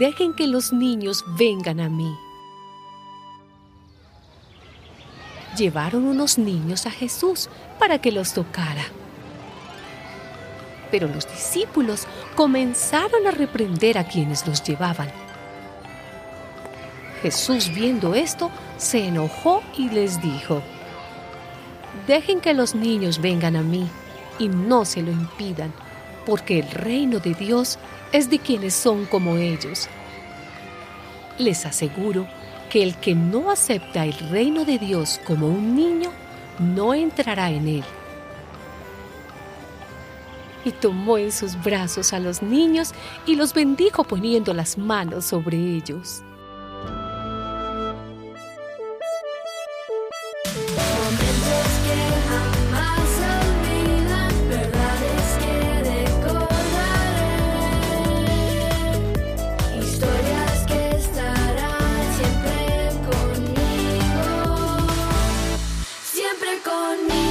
dejen que los niños vengan a mí. Llevaron unos niños a Jesús para que los tocara. Pero los discípulos comenzaron a reprender a quienes los llevaban. Jesús viendo esto, se enojó y les dijo, Dejen que los niños vengan a mí y no se lo impidan, porque el reino de Dios es de quienes son como ellos. Les aseguro que el que no acepta el reino de Dios como un niño, no entrará en él. Y tomó en sus brazos a los niños y los bendijo poniendo las manos sobre ellos. On me